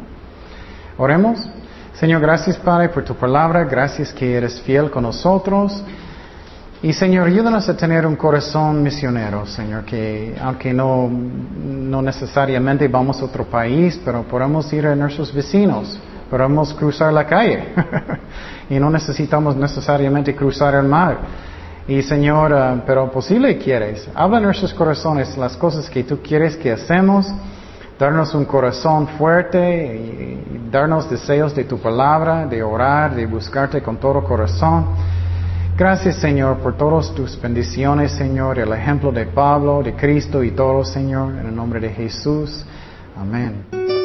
Oremos. Señor, gracias Padre por tu palabra, gracias que eres fiel con nosotros. Y Señor, ayúdanos a tener un corazón misionero, Señor, que aunque no, no necesariamente vamos a otro país, pero podemos ir a nuestros vecinos, podemos cruzar la calle [LAUGHS] y no necesitamos necesariamente cruzar el mar. Y Señor, uh, pero posible quieres, habla en nuestros corazones las cosas que tú quieres que hacemos, darnos un corazón fuerte y darnos deseos de tu palabra, de orar, de buscarte con todo corazón. Gracias, Señor, por todas tus bendiciones, Señor, el ejemplo de Pablo, de Cristo y todo, Señor, en el nombre de Jesús. Amén.